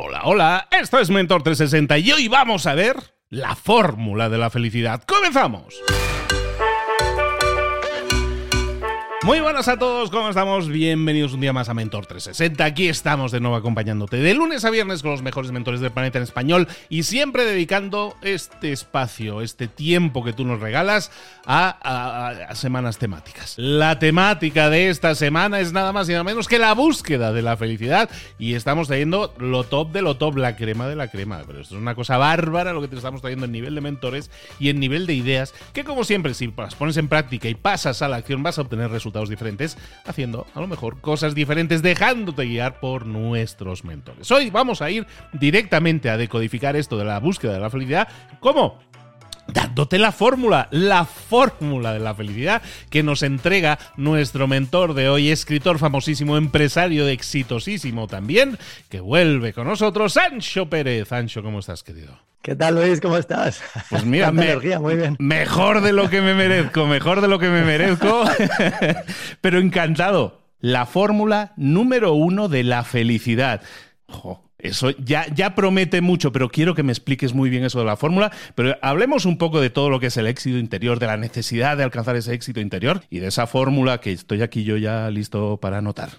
Hola, hola, esto es Mentor 360 y hoy vamos a ver la fórmula de la felicidad. ¡Comenzamos! Muy buenas a todos, ¿cómo estamos? Bienvenidos un día más a Mentor 360. Aquí estamos de nuevo acompañándote de lunes a viernes con los mejores mentores del planeta en español y siempre dedicando este espacio, este tiempo que tú nos regalas a, semanas temáticas. La temática de esta semana es nada más y nada menos que la búsqueda de la felicidad y estamos trayendo lo top de lo top, la crema de la crema. Pero esto es una cosa bárbara lo que te estamos trayendo en nivel de mentores y en nivel de ideas que como siempre si las pones en práctica y pasas a la acción vas a obtener resultados diferentes, haciendo a lo mejor cosas diferentes, dejándote guiar por nuestros mentores. Hoy vamos a ir directamente a decodificar esto de la búsqueda de la felicidad. ¿Cómo? Dándote la fórmula, la fórmula de la felicidad que nos entrega nuestro mentor de hoy, escritor famosísimo, empresario exitosísimo también, que vuelve con nosotros, Sancho Pérez. Sancho, ¿cómo estás, querido? ¿Qué tal, Luis? ¿Cómo estás? Pues mira, energía, muy bien. mejor de lo que me merezco, mejor de lo que me merezco, pero encantado. La fórmula número uno de la felicidad. Eso ya, ya promete mucho, pero quiero que me expliques muy bien eso de la fórmula. Pero hablemos un poco de todo lo que es el éxito interior, de la necesidad de alcanzar ese éxito interior y de esa fórmula que estoy aquí yo ya listo para anotar.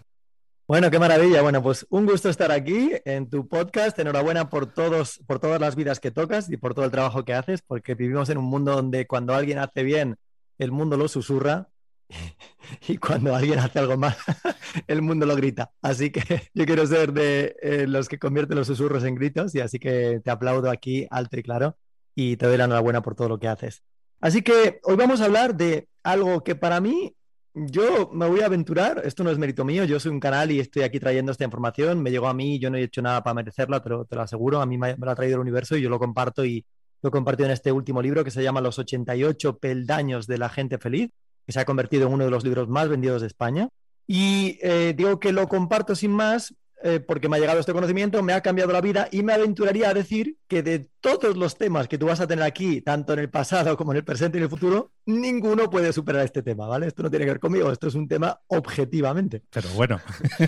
Bueno, qué maravilla. Bueno, pues un gusto estar aquí en tu podcast. Enhorabuena por todos, por todas las vidas que tocas y por todo el trabajo que haces, porque vivimos en un mundo donde cuando alguien hace bien, el mundo lo susurra y cuando alguien hace algo mal, el mundo lo grita. Así que yo quiero ser de eh, los que convierten los susurros en gritos y así que te aplaudo aquí alto y claro y te doy la enhorabuena por todo lo que haces. Así que hoy vamos a hablar de algo que para mí yo me voy a aventurar, esto no es mérito mío, yo soy un canal y estoy aquí trayendo esta información, me llegó a mí, yo no he hecho nada para merecerla, te lo, te lo aseguro, a mí me, lo ha traído el universo y yo lo comparto y lo he compartido en este último libro que se llama Los 88 peldaños de la gente feliz, que se ha convertido en uno de los libros más vendidos de España. Y eh, digo que lo comparto sin más eh, porque me ha llegado este conocimiento, me ha cambiado la vida y me aventuraría a decir que de todos los temas que tú vas a tener aquí, tanto en el pasado como en el presente y en el futuro, ninguno puede superar este tema, ¿vale? Esto no tiene que ver conmigo, esto es un tema objetivamente. Pero bueno,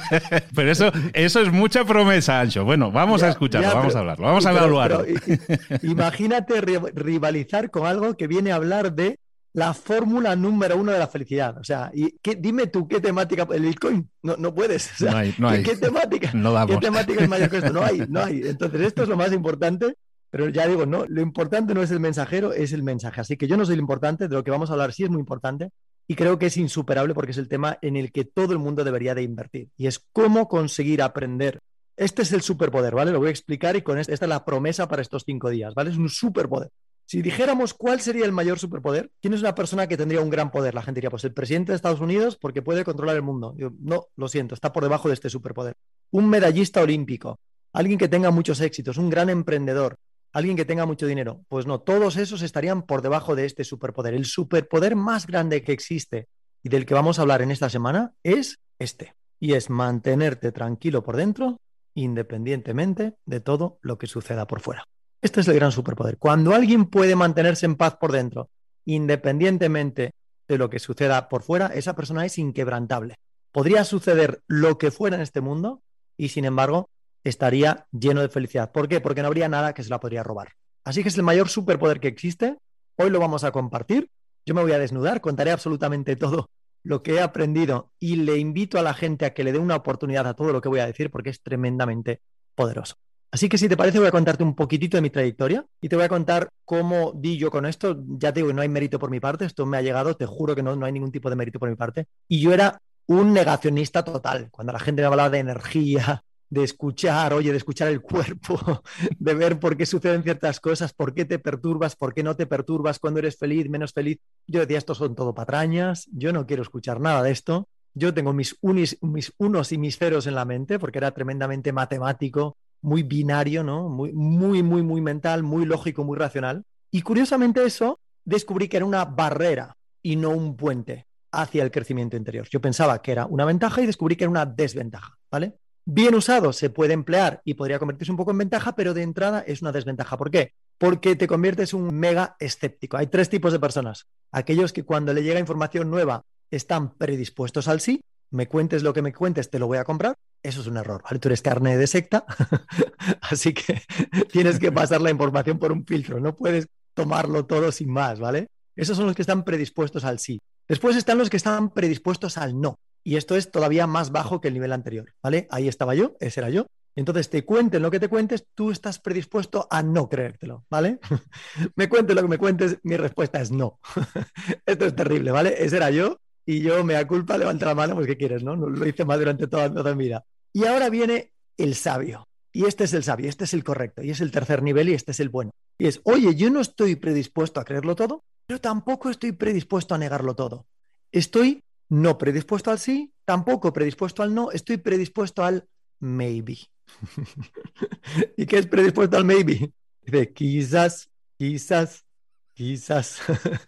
pero eso, eso es mucha promesa, Ancho. Bueno, vamos a escucharlo, vamos a hablarlo, vamos a evaluarlo. imagínate rivalizar con algo que viene a hablar de la fórmula número uno de la felicidad. O sea, y qué, dime tú qué temática, el Bitcoin, no, no puedes. no hay, no hay. ¿qué, temática? No ¿Qué temática es mayor que esto? No hay, no hay. Entonces, esto es lo más importante, pero ya digo, no, lo importante no es el mensajero, es el mensaje. Así que yo no soy lo importante, de lo que vamos a hablar sí es muy importante y creo que es insuperable porque es el tema en el que todo el mundo debería de invertir y es cómo conseguir aprender. Este es el superpoder, ¿vale? Lo voy a explicar y con esta, esta es la promesa para estos cinco días, ¿vale? Es un superpoder. Si dijéramos cuál sería el mayor superpoder, ¿quién es una persona que tendría un gran poder? La gente diría, pues el presidente de Estados Unidos porque puede controlar el mundo. no, lo siento, está por debajo de este superpoder. Un medallista olímpico, alguien que tenga muchos éxitos, un gran emprendedor, alguien que tenga mucho dinero. Pues no, todos esos estarían por debajo de este superpoder. El superpoder más grande que existe y del que vamos a hablar en esta semana es este. Y es mantenerte tranquilo por dentro, independientemente de todo lo que suceda por fuera. Este es el gran superpoder. Cuando alguien puede mantenerse en paz por dentro, independientemente de lo que suceda por fuera, esa persona es inquebrantable. Podría suceder lo que fuera en este mundo y sin embargo estaría lleno de felicidad. ¿Por qué? Porque no habría nada que se la podría robar. Así que es el mayor superpoder que existe. Hoy lo vamos a compartir. Yo me voy a desnudar, contaré absolutamente todo lo que he aprendido y le invito a la gente a que le dé una oportunidad a todo lo que voy a decir porque es tremendamente poderoso. Así que si te parece voy a contarte un poquitito de mi trayectoria y te voy a contar cómo di yo con esto. Ya te digo, no hay mérito por mi parte, esto me ha llegado, te juro que no, no hay ningún tipo de mérito por mi parte. Y yo era un negacionista total. Cuando la gente me hablaba de energía, de escuchar, oye, de escuchar el cuerpo, de ver por qué suceden ciertas cosas, por qué te perturbas, por qué no te perturbas, cuando eres feliz, menos feliz. Yo decía, estos son todo patrañas, yo no quiero escuchar nada de esto. Yo tengo mis, unis, mis unos y mis ceros en la mente porque era tremendamente matemático, muy binario, ¿no? Muy, muy, muy, muy mental, muy lógico, muy racional. Y curiosamente eso descubrí que era una barrera y no un puente hacia el crecimiento interior. Yo pensaba que era una ventaja y descubrí que era una desventaja, ¿vale? Bien usado se puede emplear y podría convertirse un poco en ventaja, pero de entrada es una desventaja. ¿Por qué? Porque te conviertes en un mega escéptico. Hay tres tipos de personas. Aquellos que cuando le llega información nueva están predispuestos al sí, me cuentes lo que me cuentes, te lo voy a comprar, eso es un error, ¿vale? Tú eres carne de secta, así que tienes que pasar la información por un filtro, no puedes tomarlo todo sin más, ¿vale? Esos son los que están predispuestos al sí. Después están los que están predispuestos al no. Y esto es todavía más bajo que el nivel anterior, ¿vale? Ahí estaba yo, ese era yo. Entonces te cuenten lo que te cuentes, tú estás predispuesto a no creértelo, ¿vale? me cuentes lo que me cuentes, mi respuesta es no. esto es terrible, ¿vale? Ese era yo y yo me da culpa, levanta la mano, pues ¿qué quieres, no? Lo hice mal durante toda, toda mi vida. Y ahora viene el sabio. Y este es el sabio, este es el correcto, y es el tercer nivel y este es el bueno. Y es, oye, yo no estoy predispuesto a creerlo todo, pero tampoco estoy predispuesto a negarlo todo. Estoy no predispuesto al sí, tampoco predispuesto al no, estoy predispuesto al maybe. ¿Y qué es predispuesto al maybe? Dice, quizás, quizás, quizás.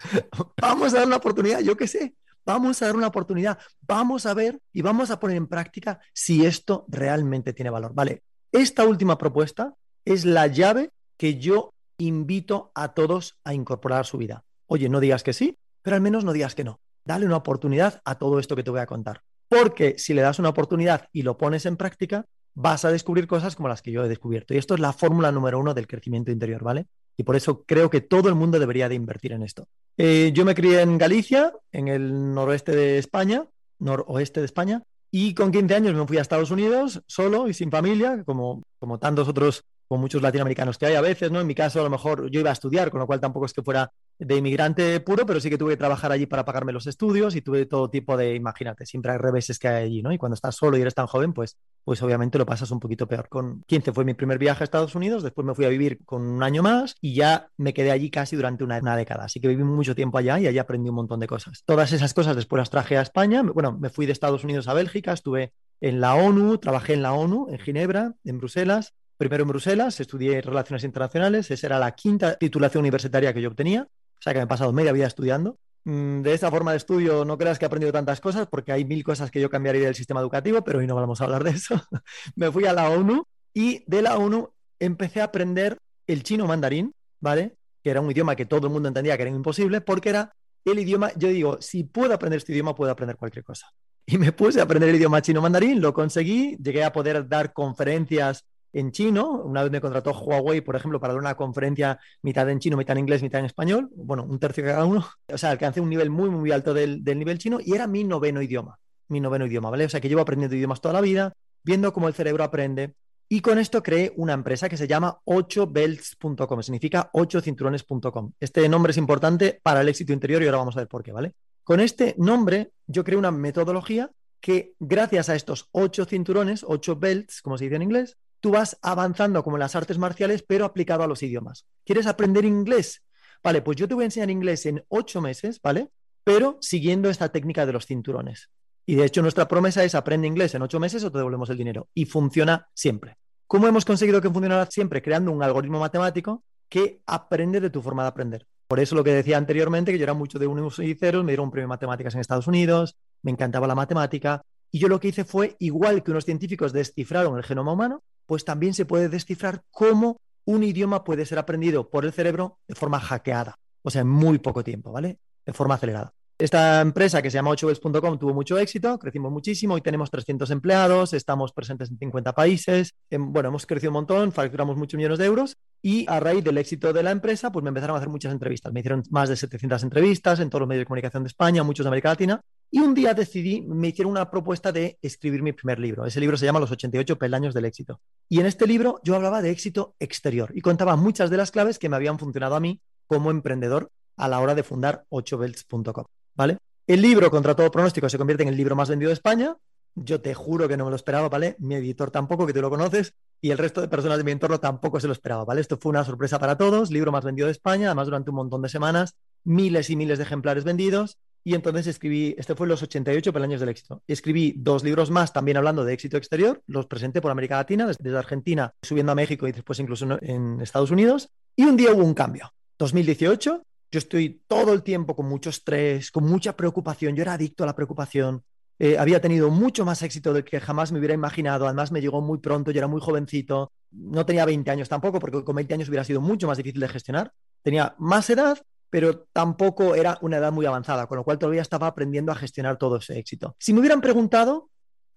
Vamos a dar una oportunidad, yo qué sé. Vamos a dar una oportunidad, vamos a ver y vamos a poner en práctica si esto realmente tiene valor. Vale, esta última propuesta es la llave que yo invito a todos a incorporar a su vida. Oye, no digas que sí, pero al menos no digas que no. Dale una oportunidad a todo esto que te voy a contar. Porque si le das una oportunidad y lo pones en práctica, vas a descubrir cosas como las que yo he descubierto. Y esto es la fórmula número uno del crecimiento interior, ¿vale? Y por eso creo que todo el mundo debería de invertir en esto. Eh, yo me crié en Galicia, en el noroeste de España, noroeste de España, y con 15 años me fui a Estados Unidos solo y sin familia, como, como tantos otros con muchos latinoamericanos que hay a veces, ¿no? En mi caso, a lo mejor yo iba a estudiar, con lo cual tampoco es que fuera de inmigrante puro, pero sí que tuve que trabajar allí para pagarme los estudios y tuve todo tipo de, imagínate, siempre hay reveses que hay allí, ¿no? Y cuando estás solo y eres tan joven, pues, pues obviamente lo pasas un poquito peor. Con 15 fue mi primer viaje a Estados Unidos, después me fui a vivir con un año más y ya me quedé allí casi durante una, una década. Así que viví mucho tiempo allá y allí aprendí un montón de cosas. Todas esas cosas después las traje a España. Bueno, me fui de Estados Unidos a Bélgica, estuve en la ONU, trabajé en la ONU, en Ginebra, en Bruselas, primero en Bruselas, estudié Relaciones Internacionales, esa era la quinta titulación universitaria que yo obtenía, o sea que me he pasado media vida estudiando. Mm, de esta forma de estudio no creas que he aprendido tantas cosas porque hay mil cosas que yo cambiaría del sistema educativo, pero hoy no vamos a hablar de eso. me fui a la ONU y de la ONU empecé a aprender el chino mandarín, ¿vale? Que era un idioma que todo el mundo entendía que era imposible porque era el idioma, yo digo, si puedo aprender este idioma, puedo aprender cualquier cosa. Y me puse a aprender el idioma chino mandarín, lo conseguí, llegué a poder dar conferencias en chino. Una vez me contrató Huawei, por ejemplo, para dar una conferencia mitad en chino, mitad en inglés, mitad en español. Bueno, un tercio cada uno. O sea, alcancé un nivel muy, muy alto del, nivel chino y era mi noveno idioma. Mi noveno idioma, ¿vale? O sea, que llevo aprendiendo idiomas toda la vida, viendo cómo el cerebro aprende. Y con esto creé una empresa que se llama 8belts.com, significa 8cinturones.com. Este nombre es importante para el éxito interior y ahora vamos a ver por qué, ¿vale? Con este nombre yo creé una metodología que gracias a estos ocho cinturones, ocho belts, como se dice en inglés, tú vas avanzando como en las artes marciales, pero aplicado a los idiomas. ¿Quieres aprender inglés? Vale, pues yo te voy a enseñar inglés en ocho meses, ¿vale? Pero siguiendo esta técnica de los cinturones. Y de hecho nuestra promesa es aprende inglés en ocho meses o te devolvemos el dinero. Y funciona siempre. ¿Cómo hemos conseguido que funcionara siempre? Creando un algoritmo matemático que aprende de tu forma de aprender. Por eso lo que decía anteriormente, que yo era mucho de unos y ceros, me dieron un premio de matemáticas en Estados Unidos, me encantaba la matemática, y yo lo que hice fue, igual que unos científicos descifraron el genoma humano, pues también se puede descifrar cómo un idioma puede ser aprendido por el cerebro de forma hackeada, o sea, en muy poco tiempo, ¿vale? De forma acelerada. Esta empresa que se llama 8bells.com tuvo mucho éxito, crecimos muchísimo, hoy tenemos 300 empleados, estamos presentes en 50 países, em, bueno, hemos crecido un montón, facturamos muchos millones de euros y a raíz del éxito de la empresa, pues me empezaron a hacer muchas entrevistas, me hicieron más de 700 entrevistas en todos los medios de comunicación de España, muchos de América Latina y un día decidí, me hicieron una propuesta de escribir mi primer libro. Ese libro se llama Los 88 peldaños del éxito. Y en este libro yo hablaba de éxito exterior y contaba muchas de las claves que me habían funcionado a mí como emprendedor a la hora de fundar 8belts.com. ¿Vale? El libro, contra todo pronóstico, se convierte en el libro más vendido de España. Yo te juro que no me lo esperaba, ¿vale? Mi editor tampoco, que tú lo conoces, y el resto de personas de mi entorno tampoco se lo esperaba, ¿vale? Esto fue una sorpresa para todos, libro más vendido de España, además durante un montón de semanas, miles y miles de ejemplares vendidos, y entonces escribí, este fue los 88 peldaños del éxito. Escribí dos libros más también hablando de éxito exterior, los presenté por América Latina, desde Argentina, subiendo a México y después incluso en Estados Unidos. Y un día hubo un cambio. 2018, yo estoy todo el tiempo con mucho estrés, con mucha preocupación. Yo era adicto a la preocupación. Eh, había tenido mucho más éxito del que jamás me hubiera imaginado. Además, me llegó muy pronto, yo era muy jovencito. No tenía 20 años tampoco, porque con 20 años hubiera sido mucho más difícil de gestionar. Tenía más edad, pero tampoco era una edad muy avanzada, con lo cual todavía estaba aprendiendo a gestionar todo ese éxito. Si me hubieran preguntado,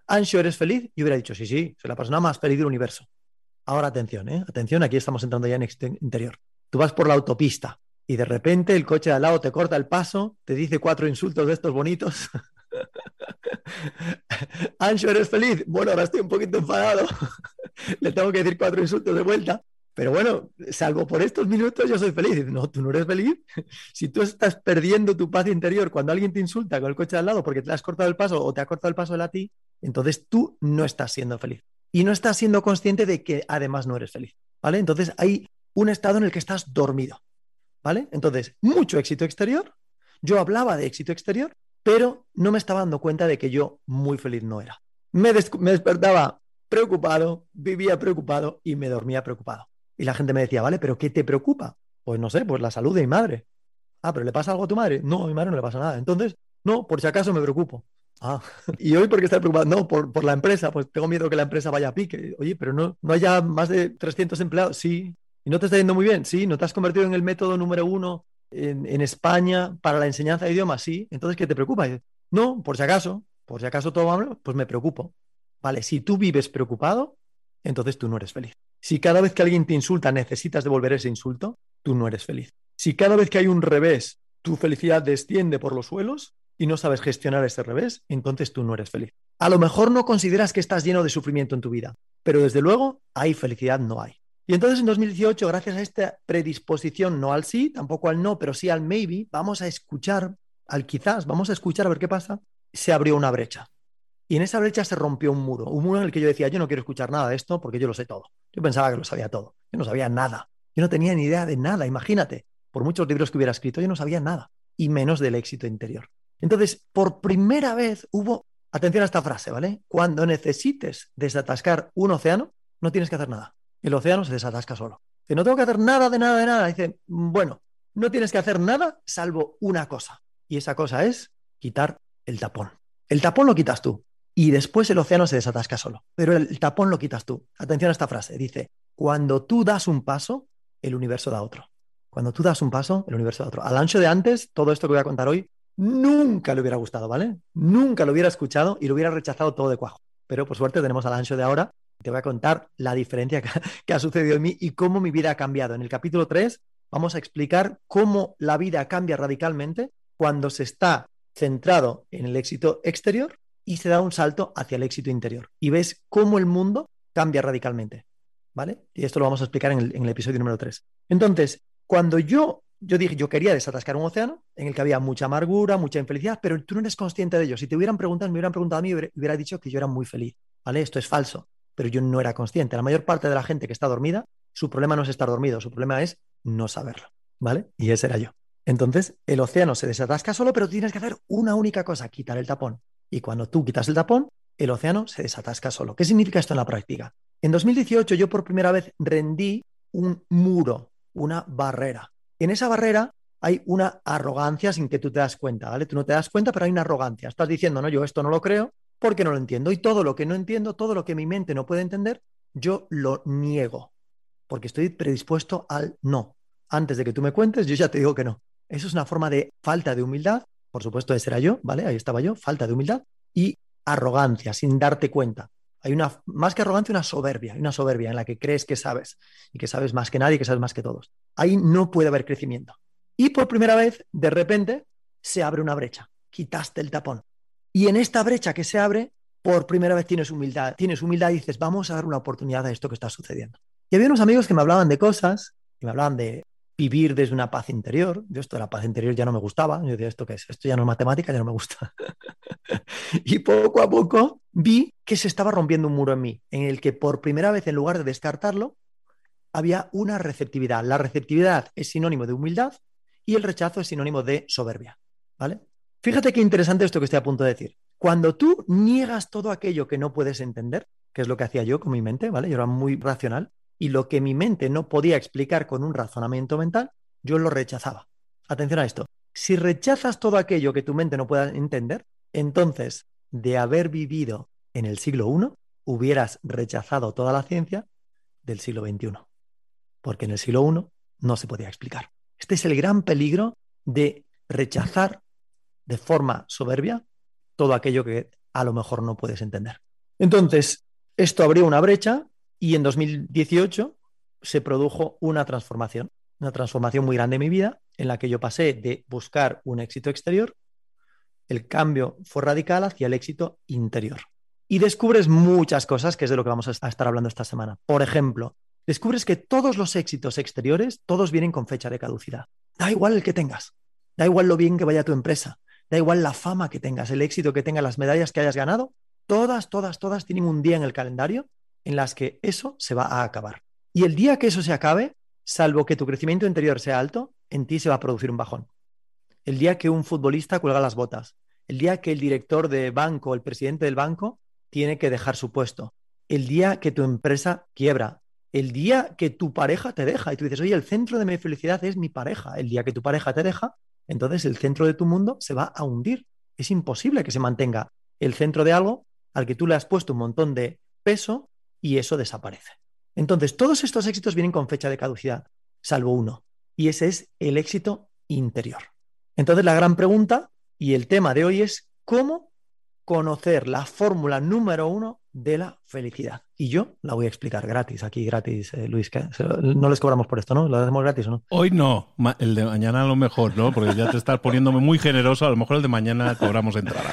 Ancho, ¿eres feliz? Yo hubiera dicho, sí, sí, soy la persona más feliz del universo. Ahora atención, ¿eh? atención, aquí estamos entrando ya en interior. Tú vas por la autopista y de repente el coche al lado te corta el paso, te dice cuatro insultos de estos bonitos. Ancho, ¿eres feliz? Bueno, ahora estoy un poquito enfadado. Le tengo que decir cuatro insultos de vuelta. Pero bueno, salvo por estos minutos, yo soy feliz. No, tú no eres feliz. Si tú estás perdiendo tu paz interior cuando alguien te insulta con el coche de al lado porque te has cortado el paso o te ha cortado el paso él a ti, entonces tú no estás siendo feliz. Y no estás siendo consciente de que además no eres feliz. ¿Vale? Entonces hay un estado en el que estás dormido. Entonces, mucho éxito exterior. Yo hablaba de éxito exterior, pero no me estaba dando cuenta de que yo muy feliz no era. Me, despertaba preocupado, vivía preocupado y me dormía preocupado. Y la gente me decía, vale, pero ¿qué te preocupa? Pues no sé, pues la salud de mi madre. Ah, pero ¿le pasa algo a tu madre? No, a mi madre no le pasa nada. Entonces, no, por si acaso me preocupo. Ah, ¿y hoy por qué estás preocupado? No, por, por, la empresa, pues tengo miedo que la empresa vaya a pique. Oye, pero no, no haya más de 300 empleados. Sí. ¿Y no te está yendo muy bien? Sí. ¿No te has convertido en el método número uno en, España para la enseñanza de idiomas? Sí. Entonces, ¿qué te preocupa? No, por si acaso, por si acaso todo va mal, pues me preocupo. Vale, si tú vives preocupado, entonces tú no eres feliz. Si cada vez que alguien te insulta necesitas devolver ese insulto, tú no eres feliz. Si cada vez que hay un revés, tu felicidad desciende por los suelos y no sabes gestionar ese revés, entonces tú no eres feliz. A lo mejor no consideras que estás lleno de sufrimiento en tu vida, pero desde luego hay felicidad, no hay. Y entonces en 2018, gracias a esta predisposición, no al sí, tampoco al no, pero sí al maybe, vamos a escuchar, al quizás, vamos a escuchar a ver qué pasa, se abrió una brecha. Y en esa brecha se rompió un muro, un muro en el que yo decía, yo no quiero escuchar nada de esto porque yo lo sé todo. Yo pensaba que lo sabía todo, yo no sabía nada. Yo no tenía ni idea de nada, imagínate. Por muchos libros que hubiera escrito, yo no sabía nada, y menos del éxito interior. Entonces, por primera vez hubo, atención a esta frase, ¿vale? Cuando necesites desatascar un océano, no tienes que hacer nada. El océano se desatasca solo. Que no tengo que hacer nada de nada de nada. Dice, bueno, no tienes que hacer nada salvo una cosa. Y esa cosa es quitar el tapón. El tapón lo quitas tú y después el océano se desatasca solo. Pero el tapón lo quitas tú. Atención a esta frase. Dice, cuando tú das un paso, el universo da otro. Cuando tú das un paso, el universo da otro. Al ancho de antes, todo esto que voy a contar hoy, nunca le hubiera gustado, ¿vale? Nunca lo hubiera escuchado y lo hubiera rechazado todo de cuajo. Pero por suerte tenemos al ancho de ahora. Te voy a contar la diferencia que, ha sucedido en mí y cómo mi vida ha cambiado. En el capítulo 3 vamos a explicar cómo la vida cambia radicalmente cuando se está centrado en el éxito exterior y se da un salto hacia el éxito interior. Y ves cómo el mundo cambia radicalmente. ¿Vale? Y esto lo vamos a explicar en el, episodio número 3. Entonces, cuando yo, yo dije, yo quería desatascar un océano en el que había mucha amargura, mucha infelicidad, pero tú no eres consciente de ello. Si te hubieran preguntado, me hubieran preguntado a mí, hubiera dicho que yo era muy feliz. ¿Vale? Esto es falso, pero yo no era consciente. La mayor parte de la gente que está dormida, su problema no es estar dormido, su problema es no saberlo. ¿Vale? Y ese era yo. Entonces, el océano se desatasca solo, pero tienes que hacer una única cosa, quitar el tapón. Y cuando tú quitas el tapón, el océano se desatasca solo. ¿Qué significa esto en la práctica? En 2018 yo por primera vez rendí un muro, una barrera. En esa barrera hay una arrogancia sin que tú te das cuenta, ¿vale? Tú no te das cuenta, pero hay una arrogancia. Estás diciendo, no, yo esto no lo creo porque no lo entiendo. Y todo lo que no entiendo, todo lo que mi mente no puede entender, yo lo niego porque estoy predispuesto al no. Antes de que tú me cuentes, yo ya te digo que no. Eso es una forma de falta de humildad por supuesto, ese era yo, ¿vale? Ahí estaba yo, falta de humildad y arrogancia, sin darte cuenta. Hay una, más que arrogancia, una soberbia, una soberbia en la que crees que sabes y que sabes más que nadie, que sabes más que todos. Ahí no puede haber crecimiento. Y por primera vez, de repente, se abre una brecha. Quitaste el tapón. Y en esta brecha que se abre, por primera vez tienes humildad. Tienes humildad y dices, vamos a dar una oportunidad a esto que está sucediendo. Y había unos amigos que me hablaban de cosas, que me hablaban de vivir desde una paz interior. Yo esto de la paz interior ya no me gustaba. Yo decía, ¿esto qué es? Esto ya no es matemática, ya no me gusta. y poco a poco vi que se estaba rompiendo un muro en mí, en el que por primera vez, en lugar de descartarlo, había una receptividad. La receptividad es sinónimo de humildad y el rechazo es sinónimo de soberbia. ¿Vale? Fíjate qué interesante esto que estoy a punto de decir. Cuando tú niegas todo aquello que no puedes entender, que es lo que hacía yo con mi mente, ¿vale? Yo era muy racional, y lo que mi mente no podía explicar con un razonamiento mental, yo lo rechazaba. Atención a esto. Si rechazas todo aquello que tu mente no pueda entender, entonces, de haber vivido en el siglo I, hubieras rechazado toda la ciencia del siglo XXI. Porque en el siglo I no se podía explicar. Este es el gran peligro de rechazar de forma soberbia todo aquello que a lo mejor no puedes entender. Entonces, esto abrió una brecha y en 2018 se produjo una transformación, una transformación muy grande en mi vida, en la que yo pasé de buscar un éxito exterior, el cambio fue radical hacia el éxito interior. Y descubres muchas cosas, que es de lo que vamos a estar hablando esta semana. Por ejemplo, descubres que todos los éxitos exteriores, todos vienen con fecha de caducidad. Da igual el que tengas, da igual lo bien que vaya tu empresa, da igual la fama que tengas, el éxito que tengas, las medallas que hayas ganado, todas, todas, todas tienen un día en el calendario en las que eso se va a acabar. Y el día que eso se acabe, salvo que tu crecimiento interior sea alto, en ti se va a producir un bajón. El día que un futbolista cuelga las botas, el día que el director de banco, el presidente del banco, tiene que dejar su puesto, el día que tu empresa quiebra, el día que tu pareja te deja y tú dices, oye, el centro de mi felicidad es mi pareja, el día que tu pareja te deja, entonces el centro de tu mundo se va a hundir. Es imposible que se mantenga el centro de algo al que tú le has puesto un montón de peso y eso desaparece. Entonces, todos estos éxitos vienen con fecha de caducidad, salvo uno, y ese es el éxito interior. Entonces, la gran pregunta y el tema de hoy es cómo conocer la fórmula número uno de la felicidad. Y yo la voy a explicar gratis, aquí gratis, eh, Luis. Que no les cobramos por esto, ¿no? ¿Lo hacemos gratis o no? Hoy no, el de mañana a lo mejor, ¿no? Porque ya te estás poniéndome muy generoso, a lo mejor el de mañana cobramos entrada.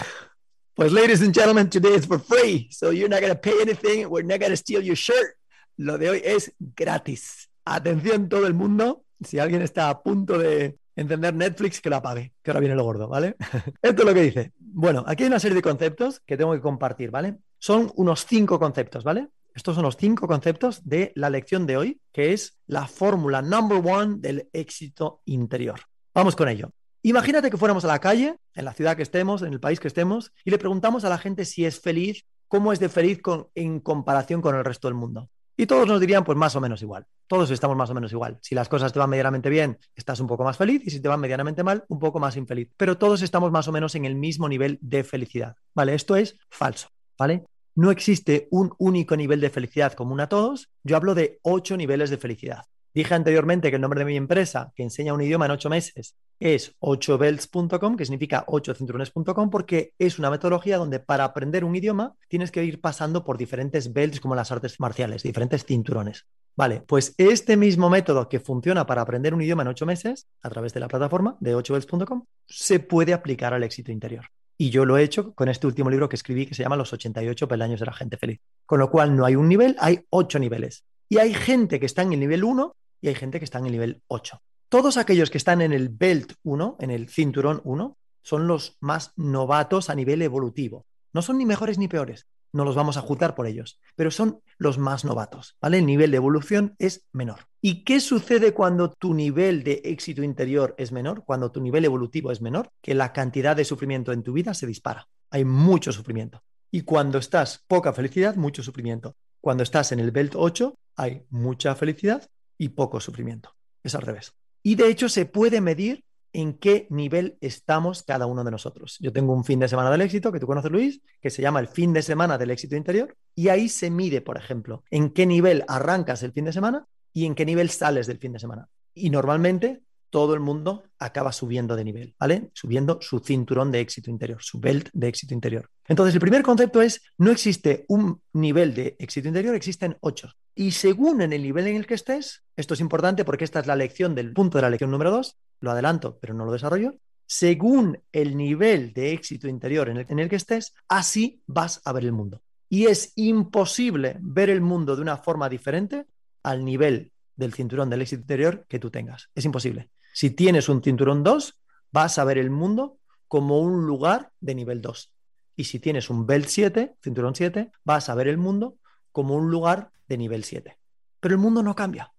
Pues, ladies and gentlemen, today is for free, so you're not going to pay anything, we're not going to steal your shirt. Lo de hoy es gratis. Atención todo el mundo, si alguien está a punto de encender Netflix, que lo apague, que ahora viene lo gordo, ¿vale? Esto es lo que dice. Bueno, aquí hay una serie de conceptos que tengo que compartir, ¿vale? Son unos cinco conceptos, ¿vale? Estos son los cinco conceptos de la lección de hoy, que es la fórmula number one del éxito interior. Vamos con ello. Imagínate que fuéramos a la calle, en la ciudad que estemos, en el país que estemos, y le preguntamos a la gente si es feliz, cómo es de feliz en comparación con el resto del mundo. Y todos nos dirían, pues más o menos igual. Todos estamos más o menos igual. Si las cosas te van medianamente bien, estás un poco más feliz, y si te van medianamente mal, un poco más infeliz. Pero todos estamos más o menos en el mismo nivel de felicidad. ¿Vale? Esto es falso. ¿Vale? No existe un único nivel de felicidad común a todos. Yo hablo de ocho niveles de felicidad. Dije anteriormente que el nombre de mi empresa, que enseña un idioma en ocho meses, es 8belts.com, que significa 8cinturones.com, porque es una metodología donde para aprender un idioma tienes que ir pasando por diferentes belts, como las artes marciales, diferentes cinturones. Vale, pues este mismo método que funciona para aprender un idioma en ocho meses, a través de la plataforma de 8belts.com, se puede aplicar al éxito interior. Y yo lo he hecho con este último libro que escribí que se llama Los 88 peldaños de la gente feliz. Con lo cual no hay un nivel, hay ocho niveles. Y hay gente que está en el nivel 1 y hay gente que está en el nivel 8. Todos aquellos que están en el belt 1, en el cinturón 1, son los más novatos a nivel evolutivo. No son ni mejores ni peores, no los vamos a juzgar por ellos, pero son los más novatos, ¿vale? El nivel de evolución es menor. ¿Y qué sucede cuando tu nivel de éxito interior es menor, cuando tu nivel evolutivo es menor? Que la cantidad de sufrimiento en tu vida se dispara. Hay mucho sufrimiento. Y cuando estás poca felicidad, mucho sufrimiento. Cuando estás en el belt 8, hay mucha felicidad y poco sufrimiento. Es al revés. Y de hecho se puede medir en qué nivel estamos cada uno de nosotros. Yo tengo un fin de semana del éxito, que tú conoces, Luis, que se llama el fin de semana del éxito interior, y ahí se mide, por ejemplo, en qué nivel arrancas el fin de semana y en qué nivel sales del fin de semana. Y normalmente todo el mundo acaba subiendo de nivel, ¿vale? Subiendo su cinturón de éxito interior, su belt de éxito interior. Entonces, el primer concepto es, no existe un nivel de éxito interior, existen ocho. Y según en el nivel en el que estés, esto es importante porque esta es la lección del punto de la lección número dos, lo adelanto, pero no lo desarrollo, según el nivel de éxito interior en el, en el que estés, así vas a ver el mundo. Y es imposible ver el mundo de una forma diferente al nivel del cinturón del éxito interior que tú tengas. Es imposible. Si tienes un cinturón 2, vas a ver el mundo como un lugar de nivel 2. Y si tienes un belt 7, cinturón 7, vas a ver el mundo como un lugar de nivel 7. Pero el mundo no cambia.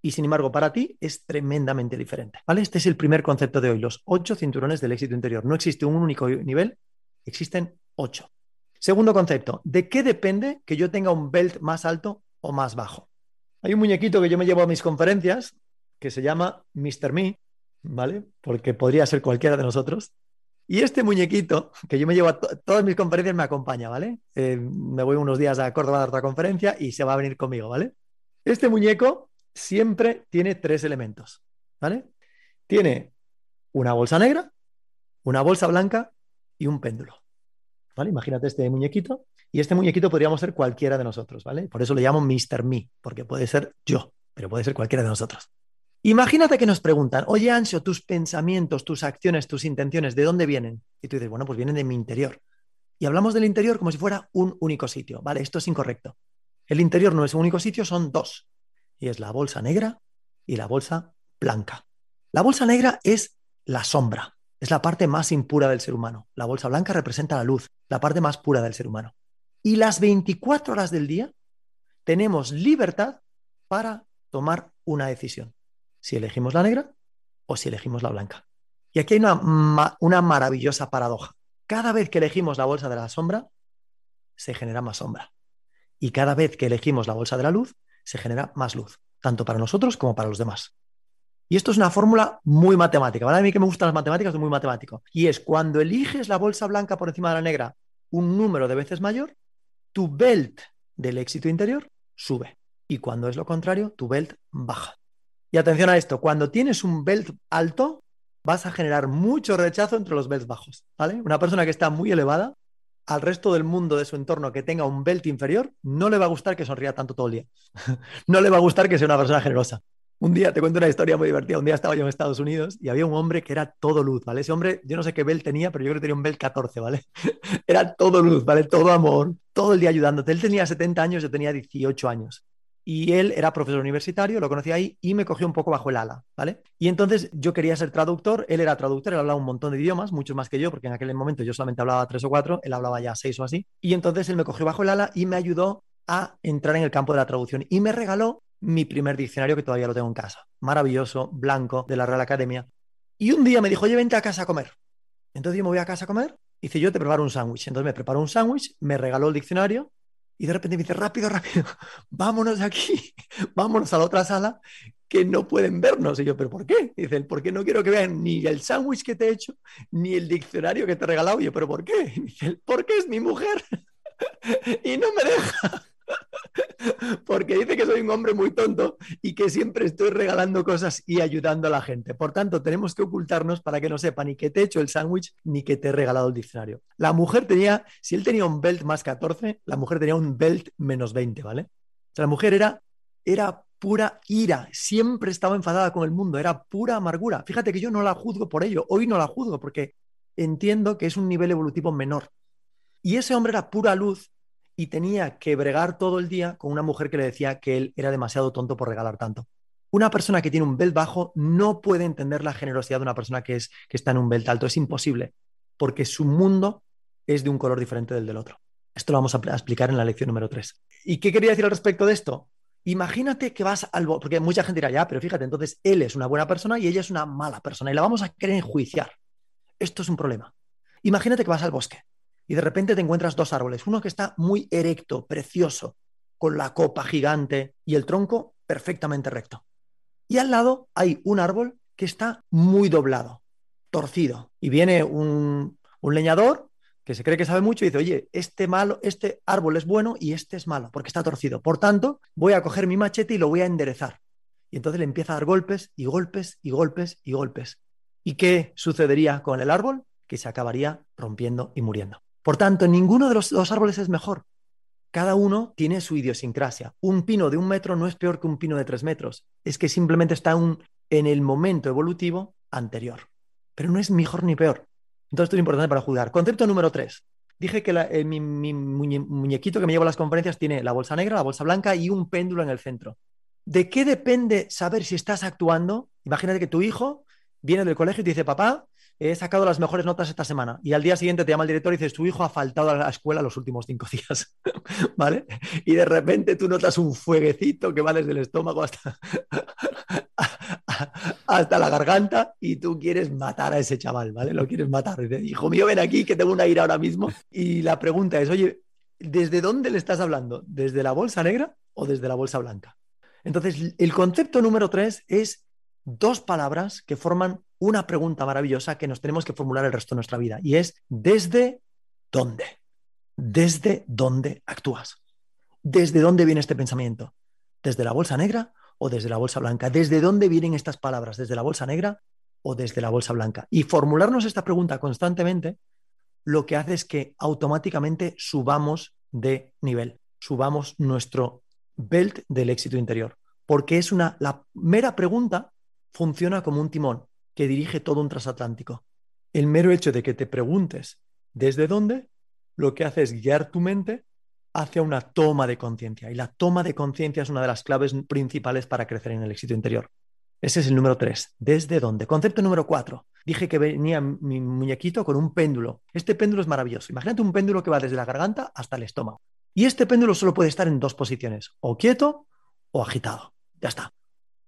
Y sin embargo, para ti es tremendamente diferente. ¿vale? Este es el primer concepto de hoy, los ocho cinturones del éxito interior. No existe un único nivel, existen ocho. Segundo concepto, ¿de qué depende que yo tenga un belt más alto o más bajo? Hay un muñequito que yo me llevo a mis conferencias que se llama Mr. Me, ¿vale? Porque podría ser cualquiera de nosotros. Y este muñequito, que yo me llevo a todas mis conferencias, me acompaña, ¿vale? Eh, me voy unos días a Córdoba a dar otra conferencia y se va a venir conmigo, ¿vale? Este muñeco siempre tiene tres elementos, ¿vale? Tiene una bolsa negra, una bolsa blanca y un péndulo. ¿Vale? Imagínate este muñequito y este muñequito podríamos ser cualquiera de nosotros, ¿vale? Por eso le llamo Mr. Me, porque puede ser yo, pero puede ser cualquiera de nosotros. Imagínate que nos preguntan, oye Ansio, tus pensamientos, tus acciones, tus intenciones, ¿de dónde vienen? Y tú dices, bueno, pues vienen de mi interior. Y hablamos del interior como si fuera un único sitio, ¿vale? Esto es incorrecto. El interior no es un único sitio, son dos. Y es la bolsa negra y la bolsa blanca. La bolsa negra es la sombra, es la parte más impura del ser humano. La bolsa blanca representa la luz, la parte más pura del ser humano. Y las 24 horas del día tenemos libertad para tomar una decisión. Si elegimos la negra o si elegimos la blanca. Y aquí hay una, una maravillosa paradoja. Cada vez que elegimos la bolsa de la sombra, se genera más sombra. Y cada vez que elegimos la bolsa de la luz, se genera más luz, tanto para nosotros como para los demás. Y esto es una fórmula muy matemática. A mí que me gustan las matemáticas, es muy matemático. Y es cuando eliges la bolsa blanca por encima de la negra un número de veces mayor, tu belt del éxito interior sube. Y cuando es lo contrario, tu belt baja. Y atención a esto, cuando tienes un belt alto, vas a generar mucho rechazo entre los belts bajos. ¿vale? Una persona que está muy elevada, al resto del mundo de su entorno que tenga un belt inferior, no le va a gustar que sonría tanto todo el día. no le va a gustar que sea una persona generosa. Un día, te cuento una historia muy divertida. Un día estaba yo en Estados Unidos y había un hombre que era todo luz, ¿vale? Ese hombre, yo no sé qué bel tenía, pero yo creo que tenía un bel 14, ¿vale? era todo luz, ¿vale? Todo amor, todo el día ayudándote. Él tenía 70 años, yo tenía 18 años. Y él era profesor universitario, lo conocí ahí y me cogió un poco bajo el ala, ¿vale? Y entonces yo quería ser traductor, él era traductor, él hablaba un montón de idiomas, muchos más que yo, porque en aquel momento yo solamente hablaba tres o cuatro, él hablaba ya seis o así. Y entonces él me cogió bajo el ala y me ayudó a entrar en el campo de la traducción y me regaló mi primer diccionario que todavía lo tengo en casa. Maravilloso, blanco, de la Real Academia. Y un día me dijo, oye, vente a casa a comer. Entonces yo me voy a casa a comer y dice, yo te preparo un sándwich. Entonces me preparo un sándwich, me regaló el diccionario y de repente me dice, rápido, rápido, vámonos de aquí, vámonos a la otra sala que no pueden vernos. Y yo, ¿pero por qué? Y dice, porque no quiero que vean ni el sándwich que te he hecho, ni el diccionario que te he regalado. Y yo, ¿pero por qué? Y dice, porque es mi mujer y no me deja. porque dice que soy un hombre muy tonto y que siempre estoy regalando cosas y ayudando a la gente. Por tanto, tenemos que ocultarnos para que no sepa ni que te he hecho el sándwich ni que te he regalado el diccionario. La mujer tenía, si él tenía un belt más 14, la mujer tenía un belt menos 20, ¿vale? O sea, la mujer era, era pura ira, siempre estaba enfadada con el mundo, era pura amargura. Fíjate que yo no la juzgo por ello, hoy no la juzgo porque entiendo que es un nivel evolutivo menor. Y ese hombre era pura luz y tenía que bregar todo el día con una mujer que le decía que él era demasiado tonto por regalar tanto. Una persona que tiene un belt bajo no puede entender la generosidad de una persona que, es, que está en un belt alto. Es imposible, porque su mundo es de un color diferente del del otro. Esto lo vamos a, explicar en la lección número 3. ¿Y qué quería decir al respecto de esto? Imagínate que vas al... Porque mucha gente dirá, ya, pero fíjate, entonces él es una buena persona y ella es una mala persona y la vamos a querer enjuiciar. Esto es un problema. Imagínate que vas al bosque y de repente te encuentras dos árboles, uno que está muy erecto, precioso, con la copa gigante y el tronco perfectamente recto. Y al lado hay un árbol que está muy doblado, torcido. Y viene un, leñador que se cree que sabe mucho y dice, oye, este, malo, este árbol es bueno y este es malo porque está torcido. Por tanto, voy a coger mi machete y lo voy a enderezar. Y entonces le empieza a dar golpes y golpes y golpes y golpes. ¿Y qué sucedería con el árbol? Que se acabaría rompiendo y muriendo. Por tanto, ninguno de los dos árboles es mejor. Cada uno tiene su idiosincrasia. Un pino de un metro no es peor que un pino de tres metros. Es que simplemente está en el momento evolutivo anterior. Pero no es mejor ni peor. Entonces, esto es importante para juzgar. Concepto número tres. Dije que eh, mi, muñequito que me lleva a las conferencias tiene la bolsa negra, la bolsa blanca y un péndulo en el centro. ¿De qué depende saber si estás actuando? Imagínate que tu hijo viene del colegio y te dice, papá, he sacado las mejores notas esta semana. Y al día siguiente te llama el director y dices, tu hijo ha faltado a la escuela los últimos cinco días, ¿vale? Y de repente tú notas un fueguecito que va desde el estómago hasta, hasta la garganta y tú quieres matar a ese chaval, ¿vale? Lo quieres matar. Dices, hijo mío, ven aquí que tengo una ira ahora mismo. Y la pregunta es, oye, ¿desde dónde le estás hablando? ¿Desde la bolsa negra o desde la bolsa blanca? Entonces, el concepto número tres es dos palabras que forman una pregunta maravillosa que nos tenemos que formular el resto de nuestra vida y es ¿desde dónde? ¿Desde dónde actúas? ¿Desde dónde viene este pensamiento? ¿Desde la bolsa negra o desde la bolsa blanca? ¿Desde dónde vienen estas palabras? ¿Desde la bolsa negra o desde la bolsa blanca. Y formularnos esta pregunta constantemente lo que hace es que automáticamente subamos de nivel, subamos nuestro belt del éxito interior, porque es una la mera pregunta funciona como un timón que dirige todo un transatlántico. El mero hecho de que te preguntes desde dónde, lo que hace es guiar tu mente hacia una toma de conciencia. Y la toma de conciencia es una de las claves principales para crecer en el éxito interior. Ese es el número tres. ¿Desde dónde? Concepto número cuatro. Dije que venía mi muñequito con un péndulo. Este péndulo es maravilloso. Imagínate un péndulo que va desde la garganta hasta el estómago. Y este péndulo solo puede estar en dos posiciones, o quieto o agitado. Ya está.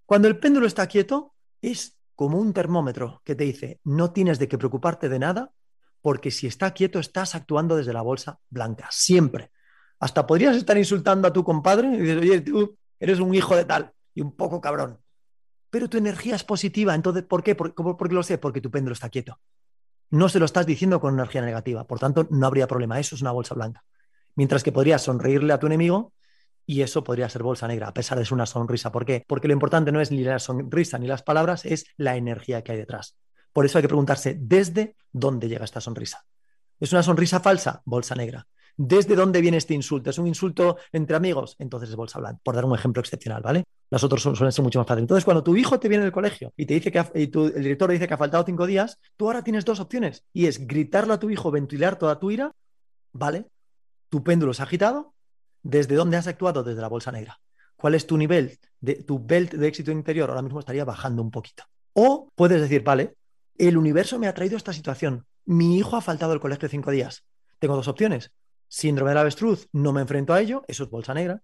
Cuando el péndulo está quieto, es como un termómetro que te dice, no tienes de qué preocuparte de nada, porque si está quieto estás actuando desde la bolsa blanca, siempre. Hasta podrías estar insultando a tu compadre y dices, oye, tú eres un hijo de tal y un poco cabrón. Pero tu energía es positiva. Entonces, ¿por qué? ¿Por, por qué lo sé? Porque tu péndulo está quieto. No se lo estás diciendo con energía negativa. Por tanto, no habría problema. Eso es una bolsa blanca. Mientras que podrías sonreírle a tu enemigo y eso podría ser bolsa negra, a pesar de ser una sonrisa. ¿Por qué? Porque lo importante no es ni la sonrisa ni las palabras, es la energía que hay detrás. Por eso hay que preguntarse desde dónde llega esta sonrisa. ¿Es una sonrisa falsa? Bolsa negra. ¿Desde dónde viene este insulto? ¿Es un insulto entre amigos? Entonces es bolsa blanca, por dar un ejemplo excepcional, ¿vale? Las otras suelen ser mucho más fáciles. Entonces, cuando tu hijo te viene del colegio y te dice que el director le dice que ha faltado cinco días, tú ahora tienes dos opciones y es gritarle a tu hijo, ventilar toda tu ira, ¿vale? Tu péndulo se ha agitado. ¿Desde dónde has actuado? Desde la bolsa negra. ¿Cuál es tu nivel de tu belt de éxito interior? Ahora mismo estaría bajando un poquito. O puedes decir, vale, el universo me ha traído esta situación. Mi hijo ha faltado al colegio cinco días. Tengo dos opciones. Síndrome del avestruz, no me enfrento a ello, eso es bolsa negra.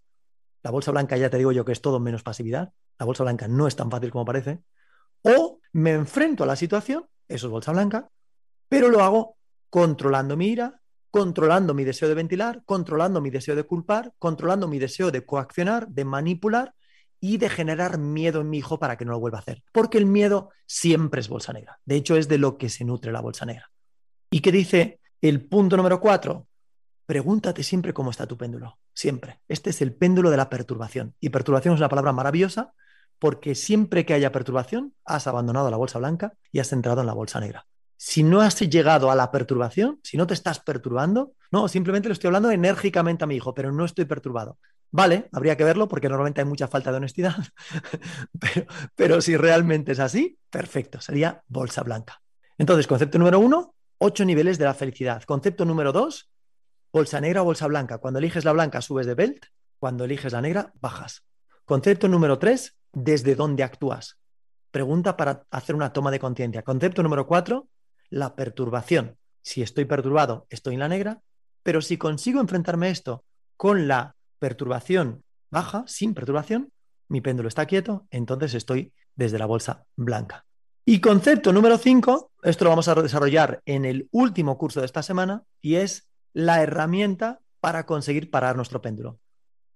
La bolsa blanca ya te digo yo que es todo menos pasividad. La bolsa blanca no es tan fácil como parece. O me enfrento a la situación, eso es bolsa blanca, pero lo hago controlando mi ira, controlando mi deseo de ventilar, controlando mi deseo de culpar, controlando mi deseo de coaccionar, de manipular y de generar miedo en mi hijo para que no lo vuelva a hacer. Porque el miedo siempre es bolsa negra. De hecho, es de lo que se nutre la bolsa negra. ¿Y qué dice el punto número cuatro? Pregúntate siempre cómo está tu péndulo. Siempre. Este es el péndulo de la perturbación. Y perturbación es una palabra maravillosa porque siempre que haya perturbación, has abandonado la bolsa blanca y has entrado en la bolsa negra. Si no has llegado a la perturbación, si no te estás perturbando, no, simplemente le estoy hablando enérgicamente a mi hijo, pero no estoy perturbado. Vale, habría que verlo porque normalmente hay mucha falta de honestidad, pero, pero si realmente es así, perfecto, sería bolsa blanca. Entonces, concepto número uno, ocho niveles de la felicidad. Concepto número dos, Bolsa negra o bolsa blanca. Cuando eliges la blanca subes de belt, cuando eliges la negra bajas. Concepto número tres, desde dónde actúas. Pregunta para hacer una toma de conciencia. Concepto número cuatro, la perturbación. Si estoy perturbado, estoy en la negra, pero si consigo enfrentarme a esto con la perturbación baja, sin perturbación, mi péndulo está quieto, entonces estoy desde la bolsa blanca. Y concepto número cinco, esto lo vamos a desarrollar en el último curso de esta semana, y es la herramienta para conseguir parar nuestro péndulo.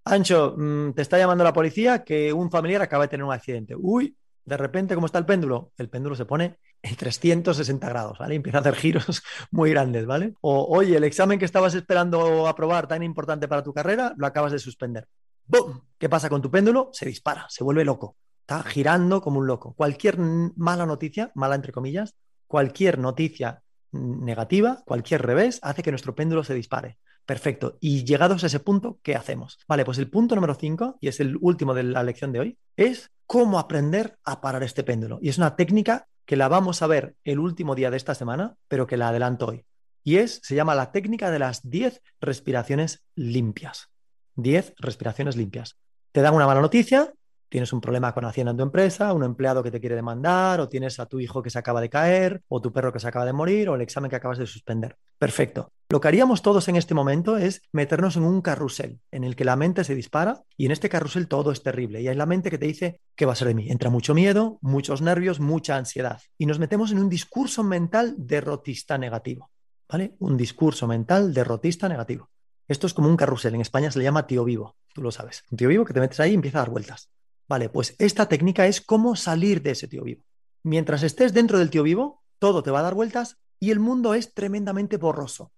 Ancho, mm, te está llamando la policía que un familiar acaba de tener un accidente. Uy, de repente, ¿cómo está el péndulo? El péndulo se pone 360 grados, ¿vale? Empieza a hacer giros muy grandes, ¿vale? O, oye, el examen que estabas esperando aprobar tan importante para tu carrera, lo acabas de suspender. ¡Bum! ¿Qué pasa con tu péndulo? Se dispara, se vuelve loco. Está girando como un loco. Cualquier mala noticia, mala entre comillas, cualquier noticia negativa, cualquier revés, hace que nuestro péndulo se dispare. Perfecto. Y llegados a ese punto, ¿qué hacemos? Vale, pues el punto número 5, y es el último de la lección de hoy, es cómo aprender a parar este péndulo. Y es una técnica que la vamos a ver el último día de esta semana, pero que la adelanto hoy. Y es, se llama la técnica de las 10 respiraciones limpias. 10 respiraciones limpias. Te dan una mala noticia, tienes un problema con Hacienda en tu empresa, un empleado que te quiere demandar, o tienes a tu hijo que se acaba de caer, o tu perro que se acaba de morir, o el examen que acabas de suspender. Perfecto. Lo que haríamos todos en este momento es meternos en un carrusel en el que la mente se dispara y en este carrusel todo es terrible. Y hay la mente que te dice, ¿qué va a ser de mí? Entra mucho miedo, muchos nervios, mucha ansiedad. Y nos metemos en un discurso mental derrotista negativo. ¿Vale? Un discurso mental derrotista negativo. Esto es como un carrusel. En España se le llama tío vivo. Tú lo sabes. Un tío vivo que te metes ahí y empieza a dar vueltas. Vale, pues esta técnica es cómo salir de ese tío vivo. Mientras estés dentro del tío vivo, todo te va a dar vueltas y el mundo es tremendamente borroso.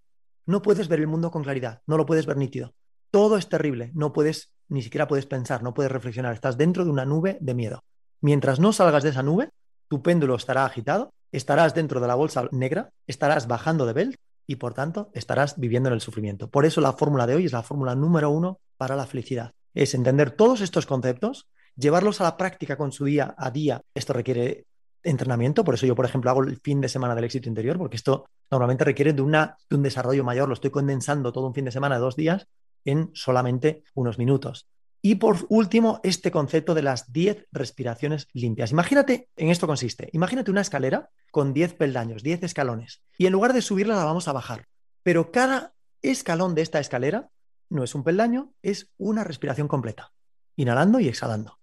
No puedes ver el mundo con claridad, no lo puedes ver nítido. Todo es terrible, no puedes, ni siquiera puedes pensar, no puedes reflexionar, estás dentro de una nube de miedo. Mientras no salgas de esa nube, tu péndulo estará agitado, estarás dentro de la bolsa negra, estarás bajando de belt y por tanto estarás viviendo en el sufrimiento. Por eso la fórmula de hoy es la fórmula número uno para la felicidad. Es entender todos estos conceptos, llevarlos a la práctica con su día a día. Esto requiere entrenamiento, por eso yo, por ejemplo, hago el fin de semana del éxito interior, porque esto normalmente requiere de, una, un desarrollo mayor. Lo estoy condensando todo un fin de semana dos días en solamente unos minutos. Y por último, este concepto de las 10 respiraciones limpias. Imagínate, en esto consiste, imagínate una escalera con 10 peldaños, 10 escalones, y en lugar de subirla la vamos a bajar. Pero cada escalón de esta escalera no es un peldaño, es una respiración completa. Inhalando y exhalando.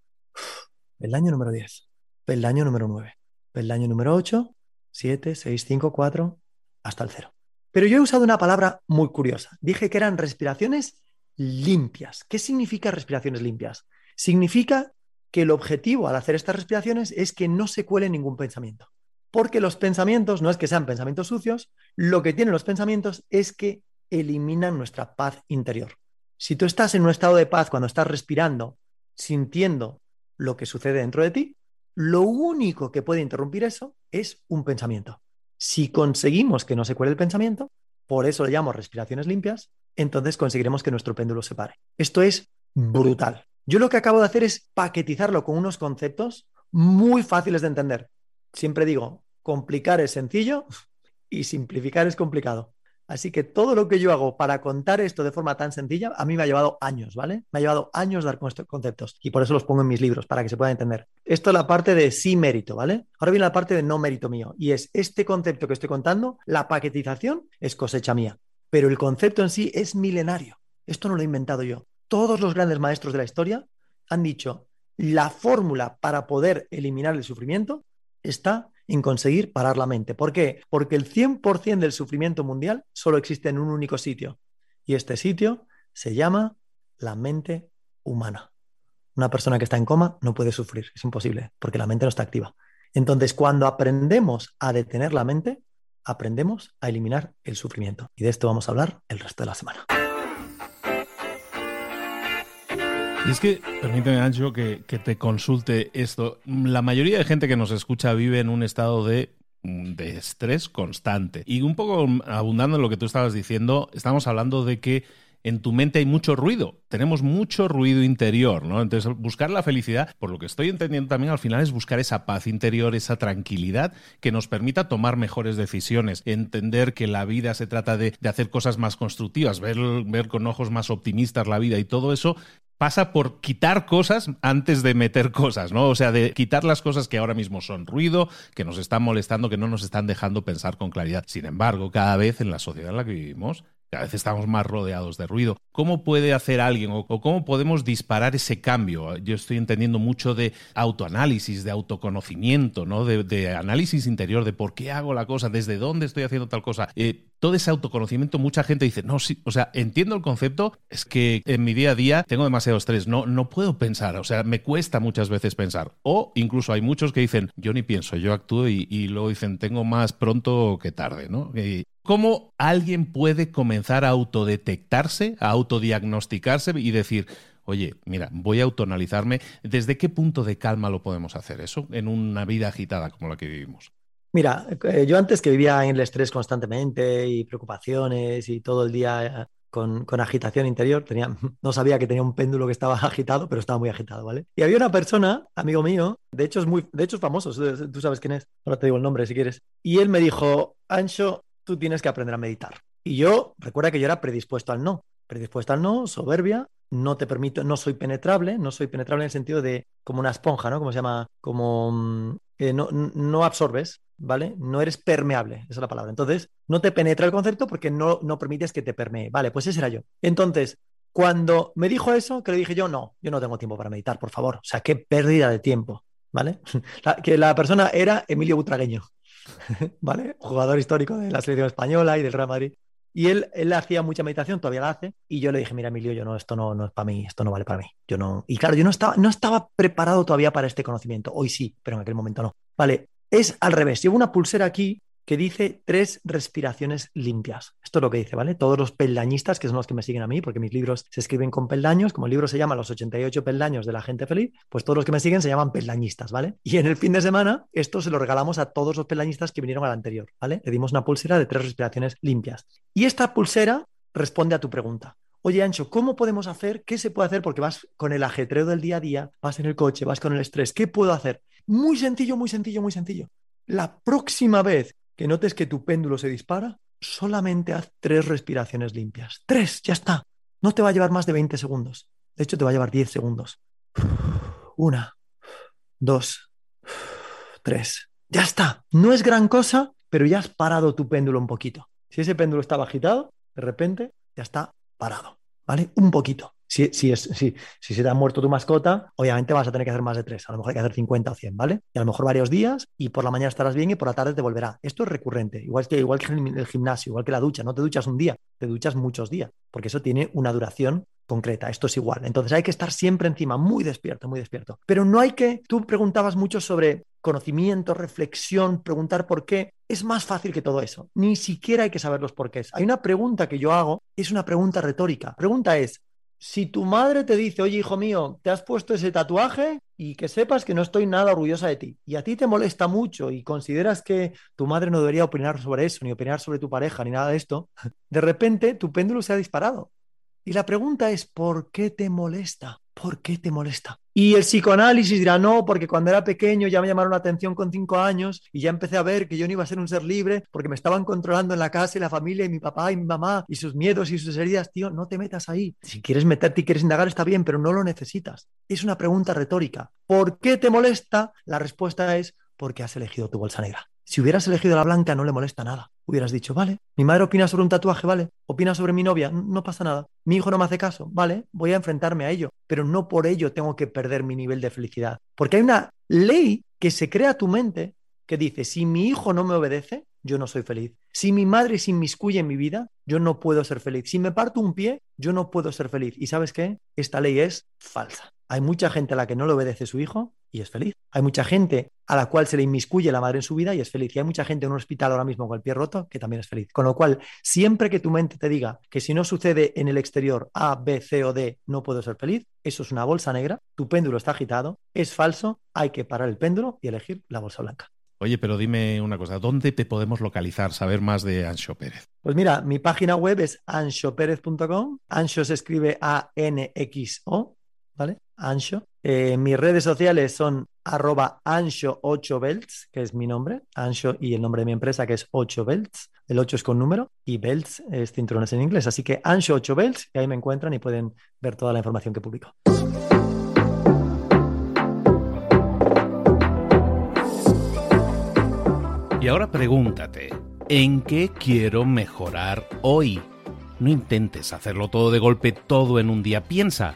Peldaño número 10, peldaño número 9, peldaño número 8, 7, 6, 5, 4, hasta el 0. Pero yo he usado una palabra muy curiosa. Dije que eran respiraciones limpias. ¿Qué significa respiraciones limpias? Significa que el objetivo al hacer estas respiraciones es que no se cuele ningún pensamiento. Porque los pensamientos no es que sean pensamientos sucios, lo que tienen los pensamientos es que eliminan nuestra paz interior. Si tú estás en un estado de paz cuando estás respirando, sintiendo lo que sucede dentro de ti, lo único que puede interrumpir eso es un pensamiento. Si conseguimos que no se cuele el pensamiento, por eso le llamo respiraciones limpias, entonces conseguiremos que nuestro péndulo se pare. Esto es brutal. Yo lo que acabo de hacer es paquetizarlo con unos conceptos muy fáciles de entender. Siempre digo, complicar es sencillo y simplificar es complicado. Así que todo lo que yo hago para contar esto de forma tan sencilla, a mí me ha llevado años, ¿vale? Me ha llevado años dar conceptos y por eso los pongo en mis libros, para que se pueda entender. Esto es la parte de sí mérito, ¿vale? Ahora viene la parte de no mérito mío y es este concepto que estoy contando, la paquetización es cosecha mía pero el concepto en sí es milenario. Esto no lo he inventado yo. Todos los grandes maestros de la historia han dicho, la fórmula para poder eliminar el sufrimiento está en conseguir parar la mente. ¿Por qué? Porque el 100% del sufrimiento mundial solo existe en un único sitio. Y este sitio se llama la mente humana. Una persona que está en coma no puede sufrir, es imposible, porque la mente no está activa. Entonces, cuando aprendemos a detener la mente, aprendemos a eliminar el sufrimiento. Y de esto vamos a hablar el resto de la semana. Y es que, permíteme, Ancho, que, que, te consulte esto. La mayoría de gente que nos escucha vive en un estado de, de estrés constante. Y un poco abundando en lo que tú estabas diciendo, estamos hablando de que en tu mente hay mucho ruido, tenemos mucho ruido interior, ¿no? Entonces, buscar la felicidad, por lo que estoy entendiendo también al final, es buscar esa paz interior, esa tranquilidad que nos permita tomar mejores decisiones, entender que la vida se trata de, hacer cosas más constructivas, ver, ver con ojos más optimistas la vida y todo eso pasa por quitar cosas antes de meter cosas, ¿no? O sea, de quitar las cosas que ahora mismo son ruido, que nos están molestando, que no nos están dejando pensar con claridad. Sin embargo, cada vez en la sociedad en la que vivimos, cada vez estamos más rodeados de ruido. ¿Cómo puede hacer alguien o, cómo podemos disparar ese cambio? Yo estoy entendiendo mucho de autoanálisis, de autoconocimiento, ¿no? De, análisis interior, de por qué hago la cosa, desde dónde estoy haciendo tal cosa. Eh, todo ese autoconocimiento, mucha gente dice, no, sí, o sea, entiendo el concepto, es que en mi día a día tengo demasiado estrés, no, no puedo pensar, o sea, me cuesta muchas veces pensar. O incluso hay muchos que dicen, yo ni pienso, yo actúo y, y luego dicen, tengo más pronto que tarde, ¿no? ¿Cómo alguien puede comenzar a autodetectarse, a autodiagnosticarse y decir, oye, mira, voy a autoanalizarme? ¿Desde qué punto de calma lo podemos hacer eso en una vida agitada como la que vivimos? Mira, eh, yo antes que vivía en el estrés constantemente y preocupaciones y todo el día eh, con, agitación interior, tenía, no sabía que tenía un péndulo que estaba agitado, pero estaba muy agitado, ¿vale? Y había una persona, amigo mío, de hecho es muy, de hecho es famoso, tú sabes quién es, ahora te digo el nombre si quieres, y él me dijo, Ancho, tú tienes que aprender a meditar. Y yo, recuerda que yo era predispuesto al no, predispuesto al no, soberbia, no te permito, no soy penetrable, no soy penetrable en el sentido de como una esponja, ¿no? Como se llama, como mm, eh, no, no, absorbes, ¿vale? No eres permeable, esa es la palabra. Entonces, no te penetra el concepto porque no, no permites que te permee. Vale, pues ese era yo. Entonces, cuando me dijo eso, que le dije yo, no, yo no tengo tiempo para meditar, por favor. O sea, qué pérdida de tiempo, ¿vale? que la persona era Emilio Butragueño, ¿vale? Jugador histórico de la selección española y del Real Madrid. Y él, él hacía mucha meditación, todavía la hace, y yo le dije, mira, Emilio, yo no, esto no, no es para mí, esto no vale para mí. Yo no. Y claro, yo no estaba, no estaba preparado todavía para este conocimiento. Hoy sí, pero en aquel momento no. Vale, es al revés. Llevo una pulsera aquí que dice tres respiraciones limpias. Esto es lo que dice, ¿vale? Todos los peldañistas, que son los que me siguen a mí, porque mis libros se escriben con peldaños, como el libro se llama Los 88 peldaños de la gente feliz, pues todos los que me siguen se llaman peldañistas, ¿vale? Y en el fin de semana, esto se lo regalamos a todos los peldañistas que vinieron al anterior, ¿vale? Le dimos una pulsera de tres respiraciones limpias. Y esta pulsera responde a tu pregunta. Oye, Ancho, ¿cómo podemos hacer? ¿Qué se puede hacer? Porque vas con el ajetreo del día a día, vas en el coche, vas con el estrés. ¿Qué puedo hacer? Muy sencillo, muy sencillo, muy sencillo. La próxima vez que notes que tu péndulo se dispara, solamente haz tres respiraciones limpias. Tres, ya está. No te va a llevar más de 20 segundos. De hecho, te va a llevar 10 segundos. Una, dos, tres. Ya está. No es gran cosa, pero ya has parado tu péndulo un poquito. Si ese péndulo estaba agitado, de repente ya está parado, ¿vale? Un poquito. Si, si, es, si, si, se te ha muerto tu mascota, obviamente vas a tener que hacer más de tres. A lo mejor hay que hacer 50 o 100, ¿vale? Y a lo mejor varios días y por la mañana estarás bien y por la tarde te volverá. Esto es recurrente, igual que, igual que el gimnasio, igual que la ducha. No te duchas un día, te duchas muchos días, porque eso tiene una duración concreta. Esto es igual. Entonces hay que estar siempre encima, muy despierto, muy despierto. Pero no hay que, tú preguntabas mucho sobre conocimiento, reflexión, preguntar por qué. Es más fácil que todo eso. Ni siquiera hay que saber los porqués. Hay una pregunta que yo hago, es una pregunta retórica. La pregunta es, si tu madre te dice, oye, hijo mío, te has puesto ese tatuaje y que sepas que no estoy nada orgullosa de ti, y a ti te molesta mucho y consideras que tu madre no debería opinar sobre eso, ni opinar sobre tu pareja, ni nada de esto, de repente tu péndulo se ha disparado. Y la pregunta es, ¿por qué te molesta? ¿Por qué te molesta? Y el psicoanálisis dirá, no, porque cuando era pequeño ya me llamaron la atención con cinco años y ya empecé a ver que yo no iba a ser un ser libre porque me estaban controlando en la casa y la familia y mi papá y mi mamá y sus miedos y sus heridas. Tío, no te metas ahí. Si quieres meterte y quieres indagar está bien, pero no lo necesitas. Es una pregunta retórica. ¿Por qué te molesta? La respuesta es porque has elegido tu bolsa negra. Si hubieras elegido la blanca no le molesta nada. Hubieras dicho, vale, mi madre opina sobre un tatuaje, vale, opina sobre mi novia, no pasa nada. Mi hijo no me hace caso, vale, voy a enfrentarme a ello, pero no por ello tengo que perder mi nivel de felicidad. Porque hay una ley que se crea a tu mente que dice, si mi hijo no me obedece, yo no soy feliz. Si mi madre se inmiscuye en mi vida, yo no puedo ser feliz. Si me parto un pie, yo no puedo ser feliz. ¿Y sabes qué? Esta ley es falsa. Hay mucha gente a la que no le obedece su hijo y es feliz. Hay mucha gente a la cual se le inmiscuye la madre en su vida y es feliz. Y hay mucha gente en un hospital ahora mismo con el pie roto que también es feliz. Con lo cual, siempre que tu mente te diga que si no sucede en el exterior A, B, C o D, no puedo ser feliz, eso es una bolsa negra, tu péndulo está agitado, es falso, hay que parar el péndulo y elegir la bolsa blanca. Oye, pero dime una cosa, ¿dónde te podemos localizar, saber más de Ancho Pérez? Pues mira, mi página web es anshopérez.com. Ancho se escribe A-N-X-O, ¿vale? Ancho. Eh, mis redes sociales son arroba ancho8belts, que es mi nombre, ancho y el nombre de mi empresa, que es 8belts. El 8 es con número y belts es cinturones en inglés. Así que ancho8belts, y ahí me encuentran y pueden ver toda la información que publico. Y ahora pregúntate, ¿en qué quiero mejorar hoy? No intentes hacerlo todo de golpe, todo en un día. Piensa,